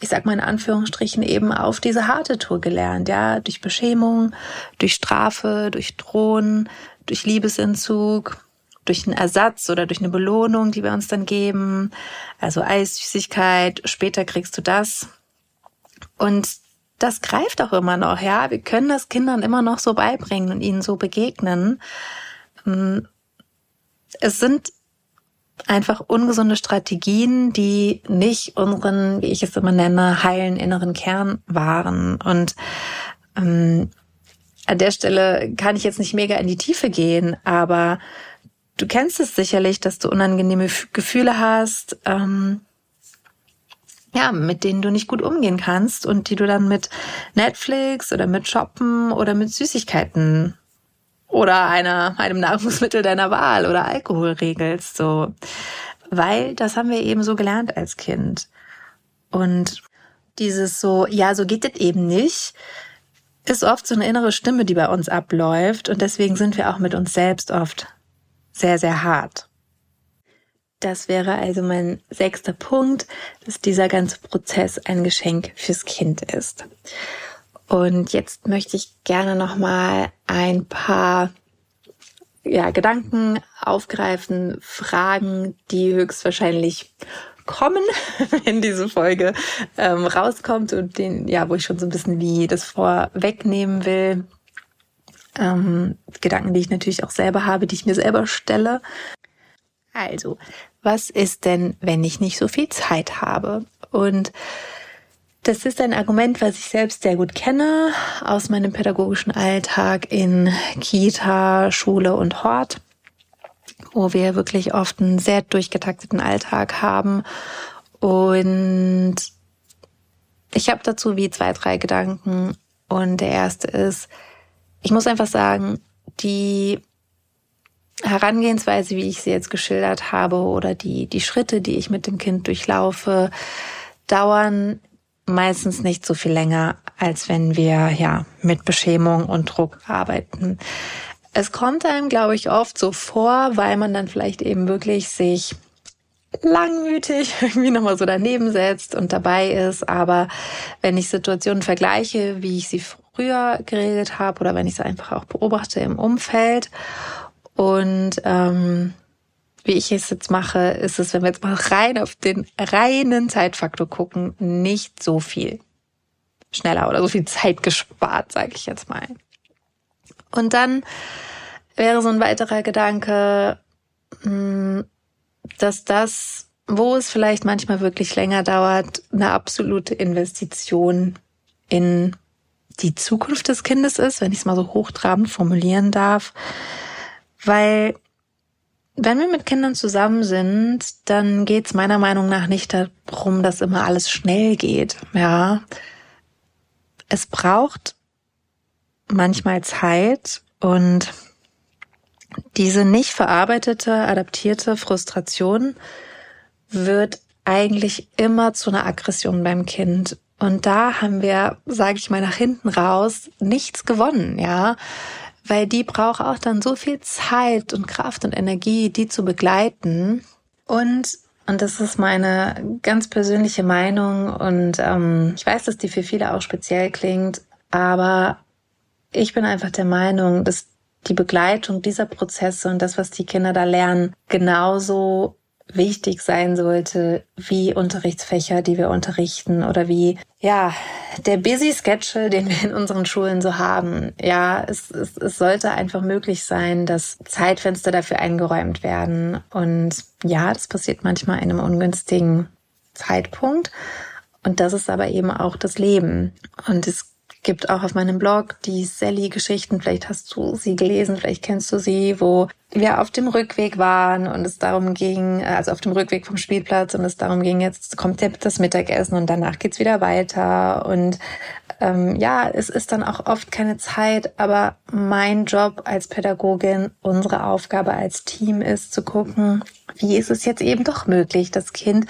ich sag mal in Anführungsstrichen, eben auf diese harte Tour gelernt, ja, durch Beschämung, durch Strafe, durch Drohen, durch Liebesentzug, durch einen Ersatz oder durch eine Belohnung, die wir uns dann geben, also Eissüßigkeit, später kriegst du das. Und das greift auch immer noch, ja. Wir können das Kindern immer noch so beibringen und ihnen so begegnen. Es sind einfach ungesunde Strategien, die nicht unseren, wie ich es immer nenne, heilen inneren Kern waren. Und ähm, an der Stelle kann ich jetzt nicht mega in die Tiefe gehen, aber du kennst es sicherlich, dass du unangenehme Gefühle hast, ähm, ja, mit denen du nicht gut umgehen kannst und die du dann mit Netflix oder mit Shoppen oder mit Süßigkeiten oder einer, einem Nahrungsmittel deiner Wahl oder Alkohol regelst, so. Weil das haben wir eben so gelernt als Kind. Und dieses so, ja, so geht es eben nicht, ist oft so eine innere Stimme, die bei uns abläuft. Und deswegen sind wir auch mit uns selbst oft sehr, sehr hart. Das wäre also mein sechster Punkt, dass dieser ganze Prozess ein Geschenk fürs Kind ist. Und jetzt möchte ich gerne noch mal ein paar ja, Gedanken aufgreifen, Fragen, die höchstwahrscheinlich kommen, wenn diese Folge ähm, rauskommt und den, ja, wo ich schon so ein bisschen wie das vorwegnehmen will. Ähm, Gedanken, die ich natürlich auch selber habe, die ich mir selber stelle. Also, was ist denn, wenn ich nicht so viel Zeit habe? Und das ist ein Argument, was ich selbst sehr gut kenne aus meinem pädagogischen Alltag in Kita, Schule und Hort, wo wir wirklich oft einen sehr durchgetakteten Alltag haben. Und ich habe dazu wie zwei, drei Gedanken. Und der erste ist, ich muss einfach sagen, die Herangehensweise, wie ich sie jetzt geschildert habe, oder die, die Schritte, die ich mit dem Kind durchlaufe, dauern meistens nicht so viel länger, als wenn wir ja mit Beschämung und Druck arbeiten. Es kommt einem, glaube ich, oft so vor, weil man dann vielleicht eben wirklich sich langmütig irgendwie nochmal so daneben setzt und dabei ist. Aber wenn ich Situationen vergleiche, wie ich sie früher geregelt habe oder wenn ich sie einfach auch beobachte im Umfeld und ähm, wie ich es jetzt mache, ist es, wenn wir jetzt mal rein auf den reinen Zeitfaktor gucken, nicht so viel schneller oder so viel Zeit gespart, sage ich jetzt mal. Und dann wäre so ein weiterer Gedanke, hm, dass das, wo es vielleicht manchmal wirklich länger dauert, eine absolute Investition in die Zukunft des Kindes ist, wenn ich es mal so hochtrabend formulieren darf. Weil wenn wir mit Kindern zusammen sind, dann geht es meiner Meinung nach nicht darum, dass immer alles schnell geht. Ja, es braucht manchmal Zeit und diese nicht verarbeitete, adaptierte Frustration wird eigentlich immer zu einer Aggression beim Kind. Und da haben wir, sage ich mal, nach hinten raus nichts gewonnen, ja weil die braucht auch dann so viel Zeit und Kraft und Energie, die zu begleiten. Und und das ist meine ganz persönliche Meinung und ähm, ich weiß, dass die für viele auch speziell klingt, aber ich bin einfach der Meinung, dass die Begleitung dieser Prozesse und das, was die Kinder da lernen, genauso wichtig sein sollte wie Unterrichtsfächer, die wir unterrichten oder wie, ja, der busy Schedule, den wir in unseren Schulen so haben. Ja, es, es, es sollte einfach möglich sein, dass Zeitfenster dafür eingeräumt werden. Und ja, das passiert manchmal in einem ungünstigen Zeitpunkt. Und das ist aber eben auch das Leben. Und es gibt auch auf meinem Blog die Sally-Geschichten. Vielleicht hast du sie gelesen, vielleicht kennst du sie, wo wir auf dem Rückweg waren und es darum ging, also auf dem Rückweg vom Spielplatz und es darum ging, jetzt kommt das Mittagessen und danach geht's wieder weiter. Und ähm, ja, es ist dann auch oft keine Zeit, aber mein Job als Pädagogin, unsere Aufgabe als Team ist zu gucken, wie ist es jetzt eben doch möglich, das Kind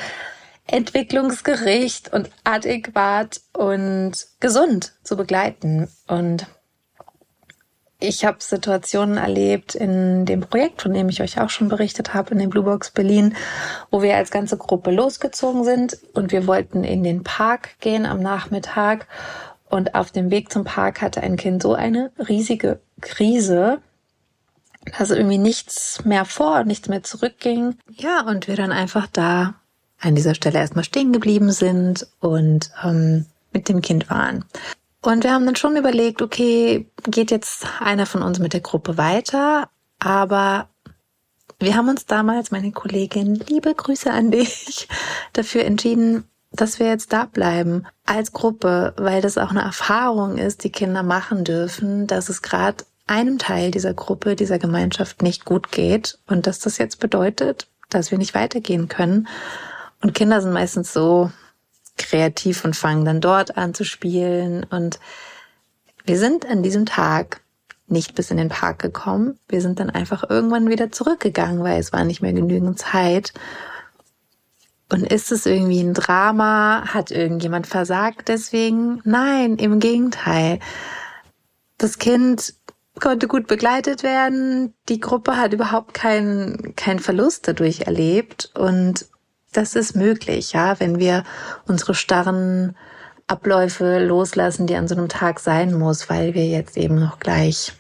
entwicklungsgerecht und adäquat und gesund zu begleiten. Und ich habe Situationen erlebt in dem Projekt, von dem ich euch auch schon berichtet habe, in dem Blue Box Berlin, wo wir als ganze Gruppe losgezogen sind und wir wollten in den Park gehen am Nachmittag. Und auf dem Weg zum Park hatte ein Kind so eine riesige Krise, dass irgendwie nichts mehr vor, nichts mehr zurückging. Ja, und wir dann einfach da an dieser Stelle erstmal stehen geblieben sind und ähm, mit dem Kind waren. Und wir haben dann schon überlegt, okay, geht jetzt einer von uns mit der Gruppe weiter, aber wir haben uns damals, meine Kollegin, liebe Grüße an dich, dafür entschieden, dass wir jetzt da bleiben als Gruppe, weil das auch eine Erfahrung ist, die Kinder machen dürfen, dass es gerade einem Teil dieser Gruppe, dieser Gemeinschaft nicht gut geht und dass das jetzt bedeutet, dass wir nicht weitergehen können und Kinder sind meistens so kreativ und fangen dann dort an zu spielen. Und wir sind an diesem Tag nicht bis in den Park gekommen. Wir sind dann einfach irgendwann wieder zurückgegangen, weil es war nicht mehr genügend Zeit. Und ist es irgendwie ein Drama? Hat irgendjemand versagt deswegen? Nein, im Gegenteil. Das Kind konnte gut begleitet werden. Die Gruppe hat überhaupt keinen, keinen Verlust dadurch erlebt. Und das ist möglich, ja, wenn wir unsere starren Abläufe loslassen, die an so einem Tag sein muss, weil wir jetzt eben noch gleich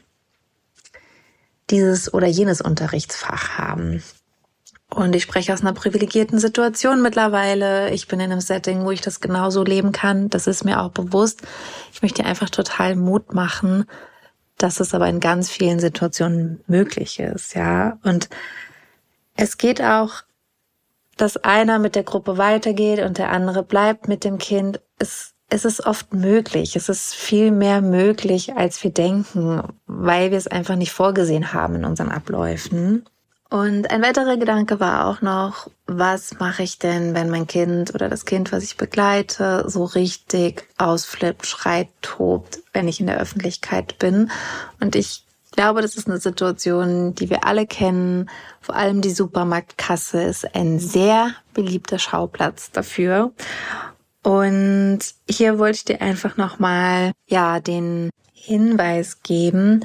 dieses oder jenes Unterrichtsfach haben. Und ich spreche aus einer privilegierten Situation mittlerweile. Ich bin in einem Setting, wo ich das genauso leben kann. Das ist mir auch bewusst. Ich möchte einfach total Mut machen, dass es aber in ganz vielen Situationen möglich ist, ja. Und es geht auch dass einer mit der Gruppe weitergeht und der andere bleibt mit dem Kind, ist es ist oft möglich. Es ist viel mehr möglich, als wir denken, weil wir es einfach nicht vorgesehen haben in unseren Abläufen. Und ein weiterer Gedanke war auch noch, was mache ich denn, wenn mein Kind oder das Kind, was ich begleite, so richtig ausflippt, schreit, tobt, wenn ich in der Öffentlichkeit bin. Und ich glaube, das ist eine Situation, die wir alle kennen. Vor allem die Supermarktkasse ist ein sehr beliebter Schauplatz dafür. Und hier wollte ich dir einfach nochmal, ja, den Hinweis geben,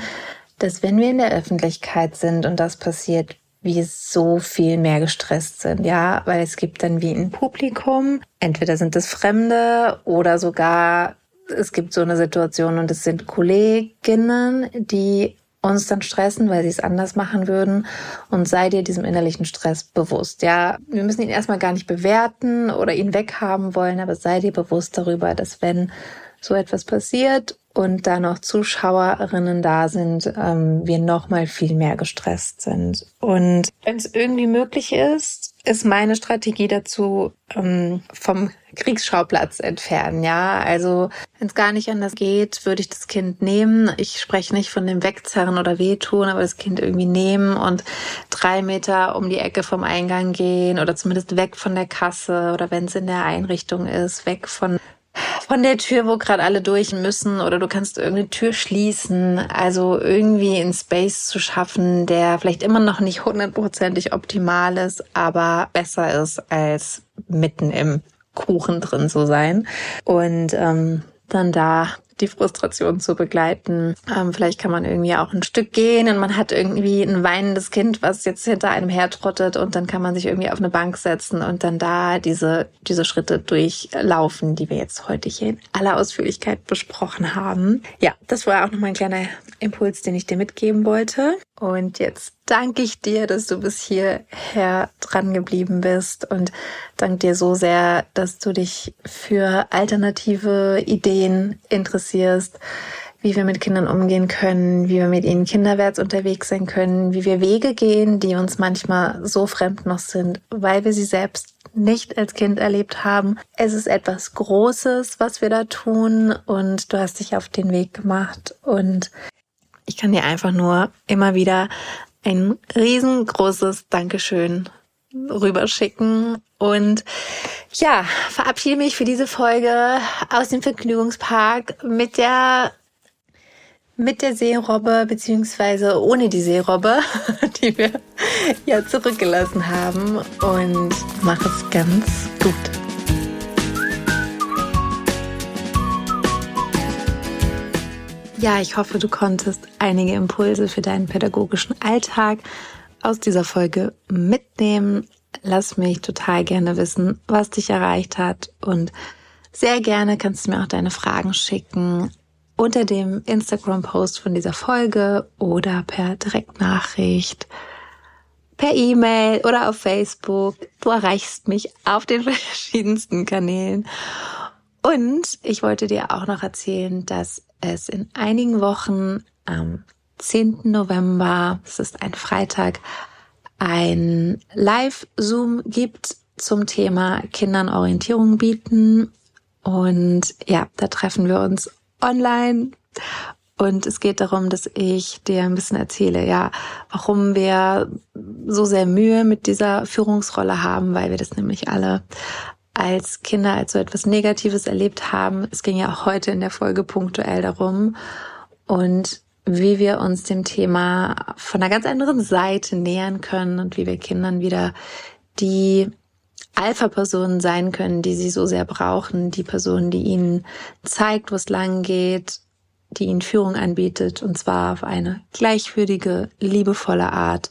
dass wenn wir in der Öffentlichkeit sind und das passiert, wir so viel mehr gestresst sind, ja, weil es gibt dann wie ein Publikum, entweder sind es Fremde oder sogar es gibt so eine Situation und es sind Kolleginnen, die uns dann stressen, weil sie es anders machen würden und sei dir diesem innerlichen Stress bewusst. Ja, wir müssen ihn erstmal gar nicht bewerten oder ihn weghaben wollen, aber sei dir bewusst darüber, dass wenn so etwas passiert und da noch Zuschauerinnen da sind, ähm, wir noch mal viel mehr gestresst sind. Und wenn es irgendwie möglich ist, ist meine Strategie dazu ähm, vom Kriegsschauplatz entfernen. Ja, also wenn es gar nicht anders geht, würde ich das Kind nehmen. Ich spreche nicht von dem Wegzerren oder wehtun, aber das Kind irgendwie nehmen und drei Meter um die Ecke vom Eingang gehen oder zumindest weg von der Kasse oder wenn es in der Einrichtung ist, weg von von der Tür, wo gerade alle durch müssen, oder du kannst irgendeine Tür schließen. Also irgendwie einen Space zu schaffen, der vielleicht immer noch nicht hundertprozentig optimal ist, aber besser ist als mitten im Kuchen drin zu sein. Und ähm, dann da die Frustration zu begleiten. Ähm, vielleicht kann man irgendwie auch ein Stück gehen und man hat irgendwie ein weinendes Kind, was jetzt hinter einem hertrottet und dann kann man sich irgendwie auf eine Bank setzen und dann da diese, diese Schritte durchlaufen, die wir jetzt heute hier in aller Ausführlichkeit besprochen haben. Ja, das war auch nochmal ein kleiner Impuls, den ich dir mitgeben wollte. Und jetzt danke ich dir, dass du bis hierher dran geblieben bist und danke dir so sehr, dass du dich für alternative Ideen interessierst, wie wir mit Kindern umgehen können, wie wir mit ihnen kinderwärts unterwegs sein können, wie wir Wege gehen, die uns manchmal so fremd noch sind, weil wir sie selbst nicht als Kind erlebt haben. Es ist etwas Großes, was wir da tun und du hast dich auf den Weg gemacht und ich kann dir einfach nur immer wieder ein riesengroßes Dankeschön rüberschicken. Und ja, verabschiede mich für diese Folge aus dem Vergnügungspark mit der mit der Seerobbe beziehungsweise ohne die Seerobbe, die wir ja zurückgelassen haben. Und mach es ganz gut. Ja, ich hoffe, du konntest einige Impulse für deinen pädagogischen Alltag aus dieser Folge mitnehmen. Lass mich total gerne wissen, was dich erreicht hat und sehr gerne kannst du mir auch deine Fragen schicken unter dem Instagram-Post von dieser Folge oder per Direktnachricht, per E-Mail oder auf Facebook. Du erreichst mich auf den verschiedensten Kanälen. Und ich wollte dir auch noch erzählen, dass es in einigen Wochen am 10. November, es ist ein Freitag, ein Live-Zoom gibt zum Thema Kindern Orientierung bieten. Und ja, da treffen wir uns online. Und es geht darum, dass ich dir ein bisschen erzähle, ja, warum wir so sehr Mühe mit dieser Führungsrolle haben, weil wir das nämlich alle als Kinder als so etwas Negatives erlebt haben. Es ging ja auch heute in der Folge punktuell darum und wie wir uns dem Thema von einer ganz anderen Seite nähern können und wie wir Kindern wieder die Alpha-Personen sein können, die sie so sehr brauchen, die Person, die ihnen zeigt, wo es lang geht, die ihnen Führung anbietet und zwar auf eine gleichwürdige, liebevolle Art.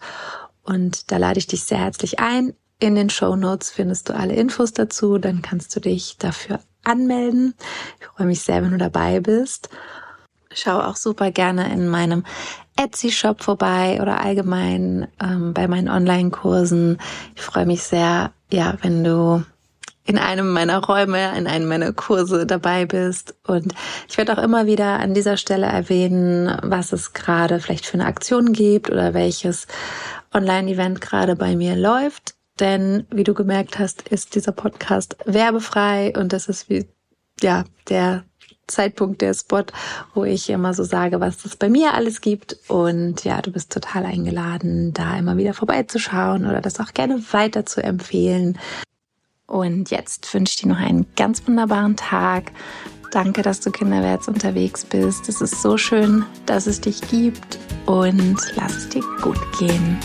Und da lade ich dich sehr herzlich ein. In den Show Notes findest du alle Infos dazu. Dann kannst du dich dafür anmelden. Ich freue mich sehr, wenn du dabei bist. Schau auch super gerne in meinem Etsy-Shop vorbei oder allgemein ähm, bei meinen Online-Kursen. Ich freue mich sehr, ja, wenn du in einem meiner Räume, in einem meiner Kurse dabei bist. Und ich werde auch immer wieder an dieser Stelle erwähnen, was es gerade vielleicht für eine Aktion gibt oder welches Online-Event gerade bei mir läuft denn wie du gemerkt hast, ist dieser Podcast werbefrei und das ist wie, ja, der Zeitpunkt, der Spot, wo ich immer so sage, was es bei mir alles gibt. Und ja, du bist total eingeladen, da immer wieder vorbeizuschauen oder das auch gerne weiter zu empfehlen. Und jetzt wünsche ich dir noch einen ganz wunderbaren Tag. Danke, dass du kinderwärts unterwegs bist. Es ist so schön, dass es dich gibt und lass es dir gut gehen.